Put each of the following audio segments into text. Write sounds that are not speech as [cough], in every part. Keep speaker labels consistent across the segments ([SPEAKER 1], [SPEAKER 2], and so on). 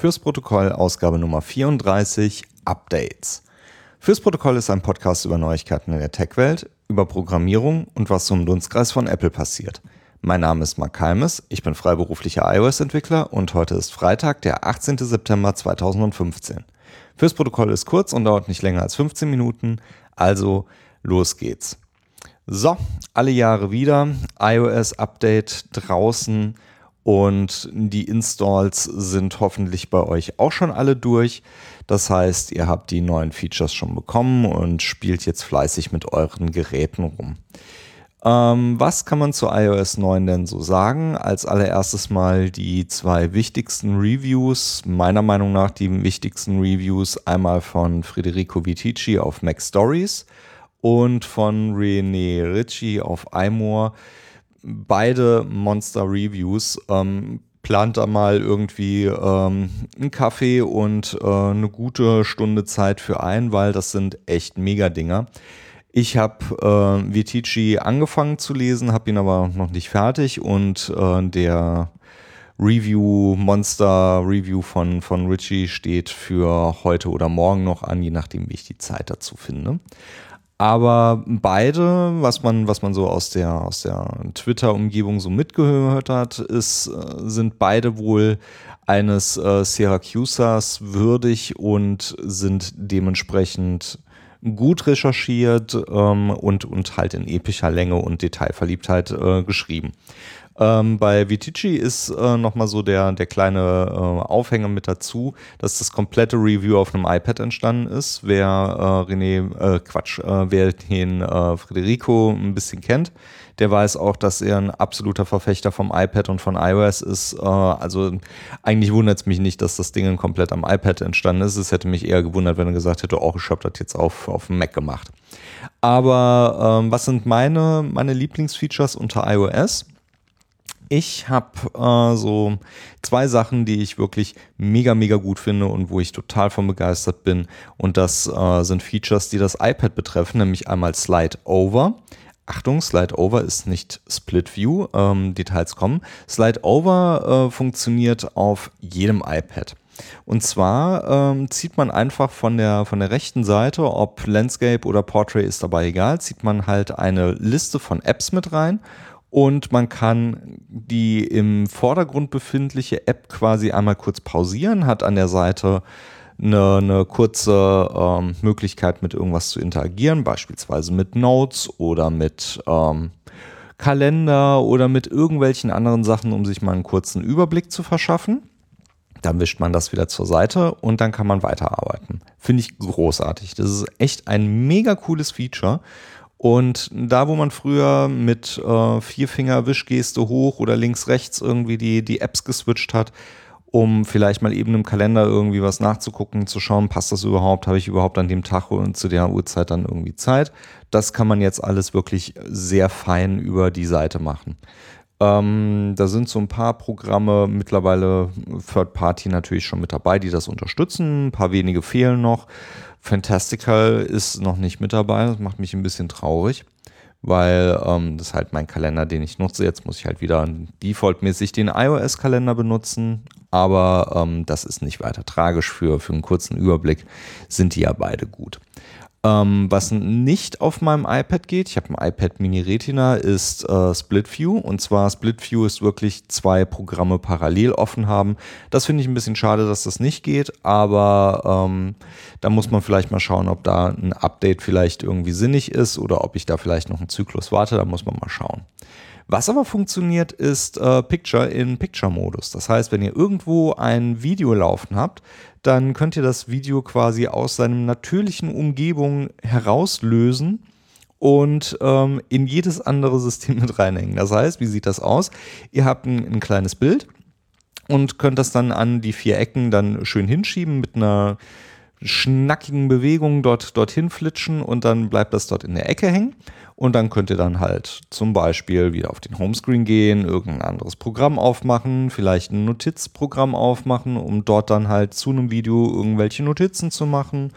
[SPEAKER 1] Fürs Protokoll Ausgabe Nummer 34 Updates. Fürs Protokoll ist ein Podcast über Neuigkeiten in der Tech-Welt, über Programmierung und was im Dunstkreis von Apple passiert. Mein Name ist Mark Kalmes, ich bin freiberuflicher iOS-Entwickler und heute ist Freitag, der 18. September 2015. Fürs Protokoll ist kurz und dauert nicht länger als 15 Minuten, also los geht's. So, alle Jahre wieder, iOS-Update draußen und die Installs sind hoffentlich bei euch auch schon alle durch. Das heißt, ihr habt die neuen Features schon bekommen und spielt jetzt fleißig mit euren Geräten rum. Ähm, was kann man zu iOS 9 denn so sagen? Als allererstes mal die zwei wichtigsten Reviews, meiner Meinung nach die wichtigsten Reviews, einmal von Federico Vitici auf Mac Stories und von René Ritchie auf iMore beide Monster-Reviews. Ähm, plant da mal irgendwie ähm, einen Kaffee und äh, eine gute Stunde Zeit für ein, weil das sind echt Mega-Dinger. Ich habe äh, Vitici angefangen zu lesen, habe ihn aber noch nicht fertig und äh, der Review, Monster Review von, von Richie steht für heute oder morgen noch an, je nachdem, wie ich die Zeit dazu finde. Aber beide, was man, was man so aus der, aus der Twitter-Umgebung so mitgehört hat, ist, äh, sind beide wohl eines äh, Syracusas würdig und sind dementsprechend gut recherchiert ähm, und, und halt in epischer Länge und Detailverliebtheit äh, geschrieben. Ähm, bei Vitici ist äh, nochmal so der, der kleine äh, Aufhänger mit dazu, dass das komplette Review auf einem iPad entstanden ist. Wer äh, René, äh, Quatsch, äh, wer den äh, Federico ein bisschen kennt, der weiß auch, dass er ein absoluter Verfechter vom iPad und von iOS ist. Äh, also eigentlich wundert es mich nicht, dass das Ding komplett am iPad entstanden ist. Es hätte mich eher gewundert, wenn er gesagt hätte, oh, ich habe das jetzt auf, auf dem Mac gemacht. Aber ähm, was sind meine, meine Lieblingsfeatures unter iOS? Ich habe äh, so zwei Sachen, die ich wirklich mega, mega gut finde und wo ich total von begeistert bin. Und das äh, sind Features, die das iPad betreffen, nämlich einmal Slide Over. Achtung, Slide Over ist nicht Split View, ähm, Details kommen. Slide Over äh, funktioniert auf jedem iPad. Und zwar ähm, zieht man einfach von der, von der rechten Seite, ob Landscape oder Portrait ist dabei egal, zieht man halt eine Liste von Apps mit rein und man kann die im Vordergrund befindliche App quasi einmal kurz pausieren, hat an der Seite eine, eine kurze ähm, Möglichkeit mit irgendwas zu interagieren, beispielsweise mit Notes oder mit ähm, Kalender oder mit irgendwelchen anderen Sachen, um sich mal einen kurzen Überblick zu verschaffen. Dann wischt man das wieder zur Seite und dann kann man weiterarbeiten. Finde ich großartig. Das ist echt ein mega cooles Feature und da, wo man früher mit äh, Vierfinger-Wischgeste hoch oder links-rechts irgendwie die, die Apps geswitcht hat, um vielleicht mal eben im Kalender irgendwie was nachzugucken, zu schauen, passt das überhaupt, habe ich überhaupt an dem Tag und zu der Uhrzeit dann irgendwie Zeit. Das kann man jetzt alles wirklich sehr fein über die Seite machen. Ähm, da sind so ein paar Programme mittlerweile Third Party natürlich schon mit dabei, die das unterstützen. Ein paar wenige fehlen noch. Fantastical ist noch nicht mit dabei. Das macht mich ein bisschen traurig, weil ähm, das ist halt mein Kalender, den ich nutze. Jetzt muss ich halt wieder defaultmäßig den iOS-Kalender benutzen. Aber ähm, das ist nicht weiter tragisch. Für, für einen kurzen Überblick sind die ja beide gut. Ähm, was nicht auf meinem iPad geht, ich habe ein iPad Mini Retina, ist äh, Split View. Und zwar Split View ist wirklich zwei Programme parallel offen haben. Das finde ich ein bisschen schade, dass das nicht geht, aber ähm, da muss man vielleicht mal schauen, ob da ein Update vielleicht irgendwie sinnig ist oder ob ich da vielleicht noch einen Zyklus warte. Da muss man mal schauen. Was aber funktioniert, ist äh, Picture in Picture-Modus. Das heißt, wenn ihr irgendwo ein Video laufen habt, dann könnt ihr das Video quasi aus seinem natürlichen Umgebung herauslösen und ähm, in jedes andere System mit reinhängen. Das heißt, wie sieht das aus? Ihr habt ein, ein kleines Bild und könnt das dann an die vier Ecken dann schön hinschieben mit einer schnackigen Bewegung dort dorthin flitschen und dann bleibt das dort in der Ecke hängen. Und dann könnt ihr dann halt zum Beispiel wieder auf den Homescreen gehen, irgendein anderes Programm aufmachen, vielleicht ein Notizprogramm aufmachen, um dort dann halt zu einem Video irgendwelche Notizen zu machen.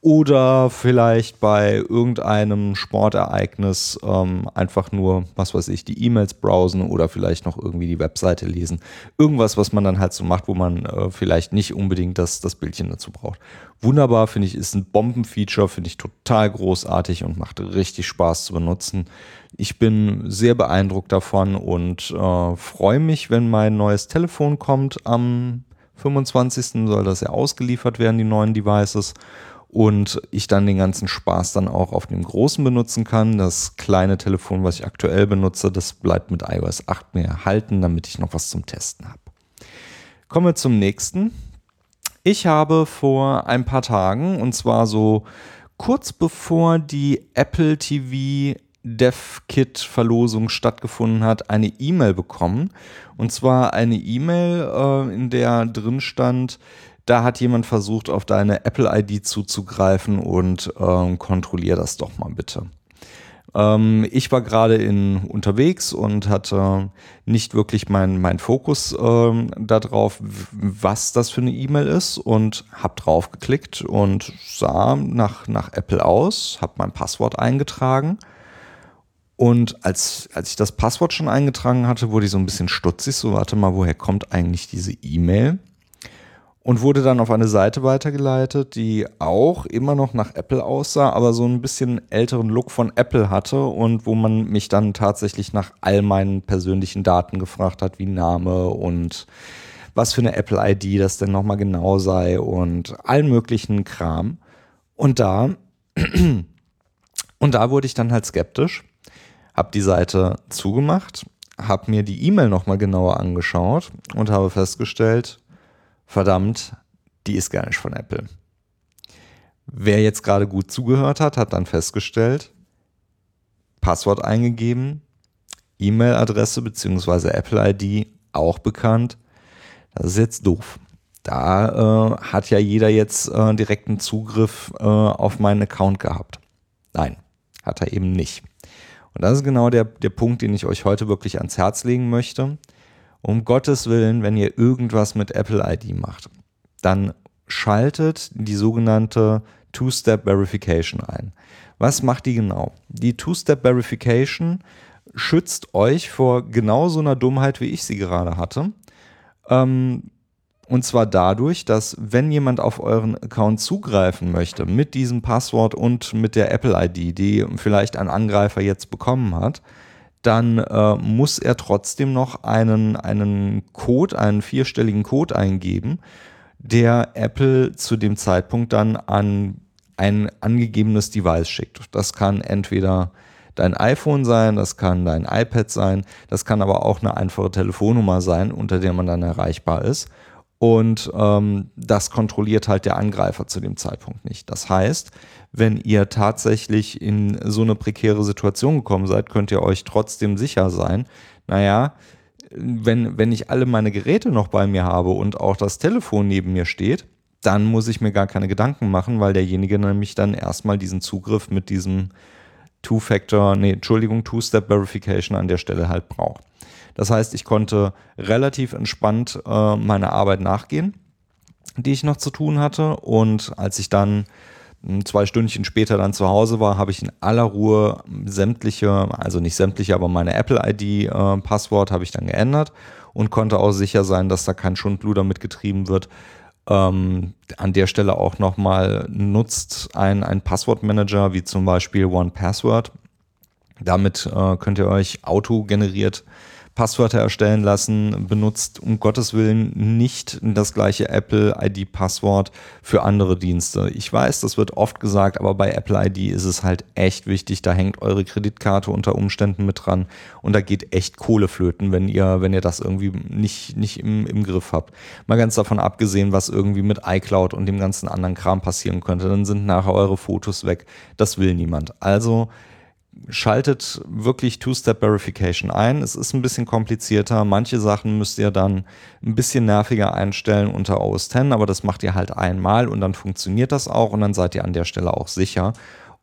[SPEAKER 1] Oder vielleicht bei irgendeinem Sportereignis ähm, einfach nur, was weiß ich, die E-Mails browsen oder vielleicht noch irgendwie die Webseite lesen. Irgendwas, was man dann halt so macht, wo man äh, vielleicht nicht unbedingt das, das Bildchen dazu braucht. Wunderbar, finde ich, ist ein Bombenfeature, finde ich total großartig und macht richtig Spaß zu benutzen. Ich bin sehr beeindruckt davon und äh, freue mich, wenn mein neues Telefon kommt. Am 25. soll das ja ausgeliefert werden, die neuen Devices und ich dann den ganzen Spaß dann auch auf dem großen benutzen kann. Das kleine Telefon, was ich aktuell benutze, das bleibt mit iOS 8 mir erhalten, damit ich noch was zum Testen habe. Kommen wir zum nächsten. Ich habe vor ein paar Tagen, und zwar so kurz bevor die Apple TV DevKit-Verlosung stattgefunden hat, eine E-Mail bekommen. Und zwar eine E-Mail, äh, in der drin stand, da hat jemand versucht, auf deine Apple-ID zuzugreifen und ähm, kontrollier das doch mal bitte. Ähm, ich war gerade in unterwegs und hatte nicht wirklich meinen mein Fokus ähm, darauf, was das für eine E-Mail ist und habe drauf geklickt und sah nach, nach Apple aus, habe mein Passwort eingetragen. Und als, als ich das Passwort schon eingetragen hatte, wurde ich so ein bisschen stutzig, so warte mal, woher kommt eigentlich diese E-Mail? Und wurde dann auf eine Seite weitergeleitet, die auch immer noch nach Apple aussah, aber so ein bisschen älteren Look von Apple hatte und wo man mich dann tatsächlich nach all meinen persönlichen Daten gefragt hat, wie Name und was für eine Apple-ID das denn nochmal genau sei und allen möglichen Kram. Und da, [clears throat] und da wurde ich dann halt skeptisch, habe die Seite zugemacht, habe mir die E-Mail nochmal genauer angeschaut und habe festgestellt, verdammt, die ist gar nicht von Apple. Wer jetzt gerade gut zugehört hat, hat dann festgestellt, Passwort eingegeben, E-Mail-Adresse bzw. Apple-ID auch bekannt. Das ist jetzt doof. Da äh, hat ja jeder jetzt äh, direkten Zugriff äh, auf meinen Account gehabt. Nein, hat er eben nicht. Und das ist genau der, der Punkt, den ich euch heute wirklich ans Herz legen möchte um Gottes Willen, wenn ihr irgendwas mit Apple ID macht, dann schaltet die sogenannte Two-Step Verification ein. Was macht die genau? Die Two-Step Verification schützt euch vor genau so einer Dummheit, wie ich sie gerade hatte. Ähm, und zwar dadurch, dass wenn jemand auf euren Account zugreifen möchte mit diesem Passwort und mit der Apple ID, die vielleicht ein Angreifer jetzt bekommen hat, dann äh, muss er trotzdem noch einen, einen Code, einen vierstelligen Code eingeben, der Apple zu dem Zeitpunkt dann an ein angegebenes Device schickt. Das kann entweder dein iPhone sein, das kann dein iPad sein, das kann aber auch eine einfache Telefonnummer sein, unter der man dann erreichbar ist. Und ähm, das kontrolliert halt der Angreifer zu dem Zeitpunkt nicht. Das heißt, wenn ihr tatsächlich in so eine prekäre Situation gekommen seid, könnt ihr euch trotzdem sicher sein, naja, wenn, wenn ich alle meine Geräte noch bei mir habe und auch das Telefon neben mir steht, dann muss ich mir gar keine Gedanken machen, weil derjenige nämlich dann erstmal diesen Zugriff mit diesem Two-Factor, nee, Entschuldigung, Two-Step-Verification an der Stelle halt braucht. Das heißt, ich konnte relativ entspannt äh, meiner Arbeit nachgehen, die ich noch zu tun hatte. Und als ich dann hm, zwei Stündchen später dann zu Hause war, habe ich in aller Ruhe sämtliche, also nicht sämtliche, aber meine Apple-ID-Passwort äh, habe ich dann geändert und konnte auch sicher sein, dass da kein Schundluder mitgetrieben wird. Ähm, an der Stelle auch nochmal nutzt ein, ein Passwortmanager wie zum Beispiel OnePassword. Damit äh, könnt ihr euch autogeneriert Passwörter erstellen lassen, benutzt um Gottes Willen nicht das gleiche Apple ID-Passwort für andere Dienste. Ich weiß, das wird oft gesagt, aber bei Apple ID ist es halt echt wichtig. Da hängt eure Kreditkarte unter Umständen mit dran und da geht echt Kohle flöten, wenn ihr, wenn ihr das irgendwie nicht, nicht im, im Griff habt. Mal ganz davon abgesehen, was irgendwie mit iCloud und dem ganzen anderen Kram passieren könnte, dann sind nachher eure Fotos weg. Das will niemand. Also schaltet wirklich Two-Step-Verification ein. Es ist ein bisschen komplizierter. Manche Sachen müsst ihr dann ein bisschen nerviger einstellen unter OS X, aber das macht ihr halt einmal und dann funktioniert das auch und dann seid ihr an der Stelle auch sicher.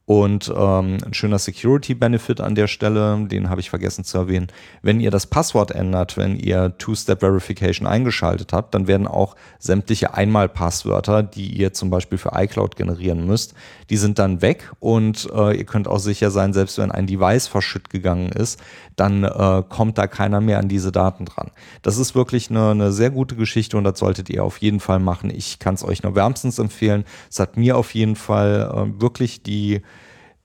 [SPEAKER 1] Und ähm, ein schöner Security-Benefit an der Stelle, den habe ich vergessen zu erwähnen. Wenn ihr das Passwort ändert, wenn ihr Two-Step-Verification eingeschaltet habt, dann werden auch sämtliche Einmal-Passwörter, die ihr zum Beispiel für iCloud generieren müsst, die sind dann weg und äh, ihr könnt auch sicher sein, selbst wenn ein Device verschütt gegangen ist, dann äh, kommt da keiner mehr an diese Daten dran. Das ist wirklich eine, eine sehr gute Geschichte und das solltet ihr auf jeden Fall machen. Ich kann es euch nur wärmstens empfehlen. Es hat mir auf jeden Fall äh, wirklich die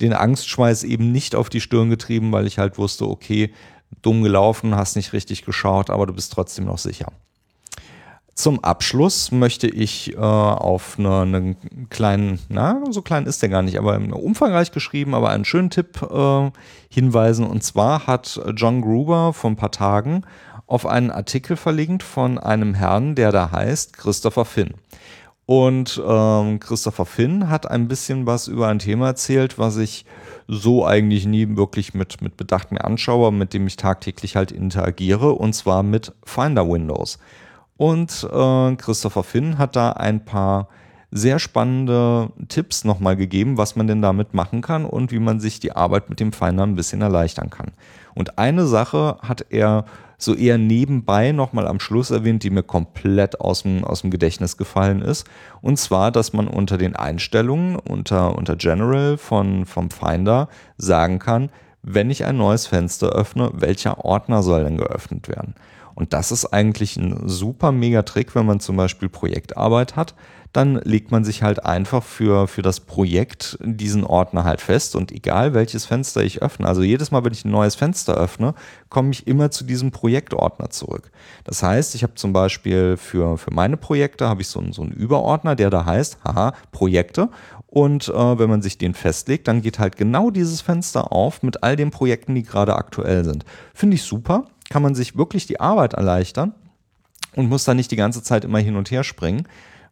[SPEAKER 1] den Angstschweiß eben nicht auf die Stirn getrieben, weil ich halt wusste, okay, dumm gelaufen, hast nicht richtig geschaut, aber du bist trotzdem noch sicher. Zum Abschluss möchte ich äh, auf einen eine kleinen, na, so klein ist der gar nicht, aber umfangreich geschrieben, aber einen schönen Tipp äh, hinweisen. Und zwar hat John Gruber vor ein paar Tagen auf einen Artikel verlinkt von einem Herrn, der da heißt Christopher Finn. Und ähm, Christopher Finn hat ein bisschen was über ein Thema erzählt, was ich so eigentlich nie wirklich mit, mit Bedacht mir anschaue, mit dem ich tagtäglich halt interagiere, und zwar mit Finder Windows. Und äh, Christopher Finn hat da ein paar sehr spannende Tipps nochmal gegeben, was man denn damit machen kann und wie man sich die Arbeit mit dem Finder ein bisschen erleichtern kann. Und eine Sache hat er so eher nebenbei nochmal am Schluss erwähnt, die mir komplett aus dem, aus dem Gedächtnis gefallen ist. Und zwar, dass man unter den Einstellungen, unter, unter General von, vom Finder sagen kann, wenn ich ein neues Fenster öffne, welcher Ordner soll denn geöffnet werden? Und das ist eigentlich ein super mega Trick, wenn man zum Beispiel Projektarbeit hat dann legt man sich halt einfach für, für das Projekt diesen Ordner halt fest und egal welches Fenster ich öffne, also jedes Mal, wenn ich ein neues Fenster öffne, komme ich immer zu diesem Projektordner zurück. Das heißt, ich habe zum Beispiel für, für meine Projekte habe ich so einen, so einen Überordner, der da heißt, haha, Projekte und äh, wenn man sich den festlegt, dann geht halt genau dieses Fenster auf mit all den Projekten, die gerade aktuell sind. Finde ich super, kann man sich wirklich die Arbeit erleichtern und muss da nicht die ganze Zeit immer hin und her springen.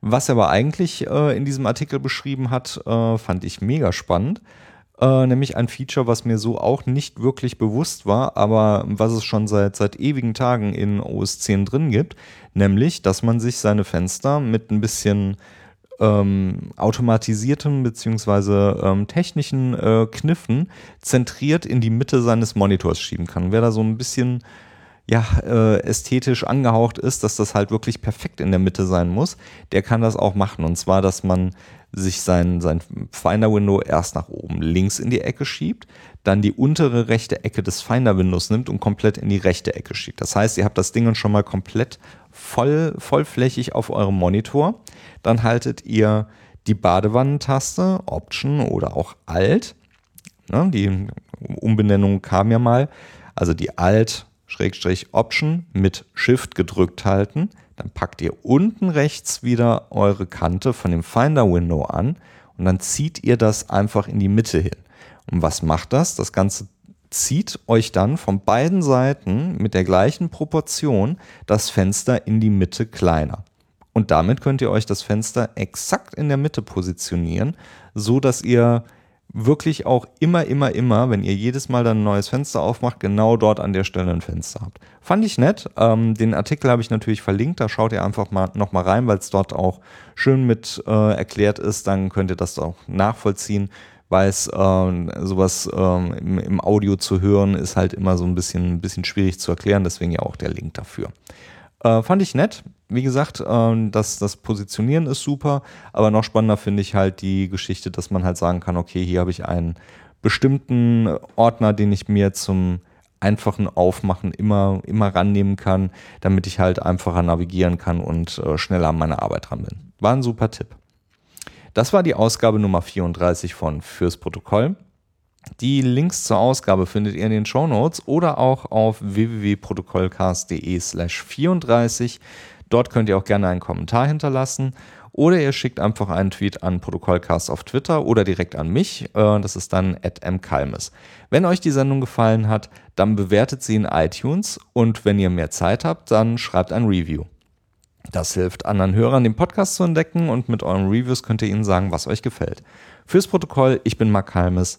[SPEAKER 1] Was er aber eigentlich äh, in diesem Artikel beschrieben hat, äh, fand ich mega spannend. Äh, nämlich ein Feature, was mir so auch nicht wirklich bewusst war, aber was es schon seit, seit ewigen Tagen in OS 10 drin gibt, nämlich, dass man sich seine Fenster mit ein bisschen ähm, automatisierten bzw. Ähm, technischen äh, Kniffen zentriert in die Mitte seines Monitors schieben kann. Wer da so ein bisschen ja, äh, ästhetisch angehaucht ist, dass das halt wirklich perfekt in der Mitte sein muss, der kann das auch machen. Und zwar, dass man sich sein, sein Finder-Window erst nach oben links in die Ecke schiebt, dann die untere rechte Ecke des Finder-Windows nimmt und komplett in die rechte Ecke schiebt. Das heißt, ihr habt das Ding schon mal komplett voll, vollflächig auf eurem Monitor. Dann haltet ihr die Badewannentaste, Option oder auch Alt. Ne, die Umbenennung kam ja mal. Also die Alt Schrägstrich Option mit Shift gedrückt halten. Dann packt ihr unten rechts wieder eure Kante von dem Finder Window an und dann zieht ihr das einfach in die Mitte hin. Und was macht das? Das Ganze zieht euch dann von beiden Seiten mit der gleichen Proportion das Fenster in die Mitte kleiner. Und damit könnt ihr euch das Fenster exakt in der Mitte positionieren, so dass ihr wirklich auch immer, immer, immer, wenn ihr jedes Mal dann ein neues Fenster aufmacht, genau dort an der Stelle ein Fenster habt. Fand ich nett. Ähm, den Artikel habe ich natürlich verlinkt, da schaut ihr einfach mal nochmal rein, weil es dort auch schön mit äh, erklärt ist. Dann könnt ihr das auch nachvollziehen. Weiß, äh, sowas äh, im, im, Audio zu hören, ist halt immer so ein bisschen, ein bisschen schwierig zu erklären, deswegen ja auch der Link dafür. Äh, fand ich nett. Wie gesagt, äh, das, das Positionieren ist super, aber noch spannender finde ich halt die Geschichte, dass man halt sagen kann, okay, hier habe ich einen bestimmten Ordner, den ich mir zum einfachen Aufmachen immer, immer rannehmen kann, damit ich halt einfacher navigieren kann und äh, schneller an meine Arbeit dran bin. War ein super Tipp. Das war die Ausgabe Nummer 34 von Fürs Protokoll. Die Links zur Ausgabe findet ihr in den Show Notes oder auch auf www.protokollcast.de slash 34. Dort könnt ihr auch gerne einen Kommentar hinterlassen oder ihr schickt einfach einen Tweet an Protokollcast auf Twitter oder direkt an mich. Äh, das ist dann at mkalmes. Wenn euch die Sendung gefallen hat, dann bewertet sie in iTunes und wenn ihr mehr Zeit habt, dann schreibt ein Review. Das hilft anderen Hörern, den Podcast zu entdecken und mit euren Reviews könnt ihr ihnen sagen, was euch gefällt. Fürs Protokoll, ich bin Mark Halmes.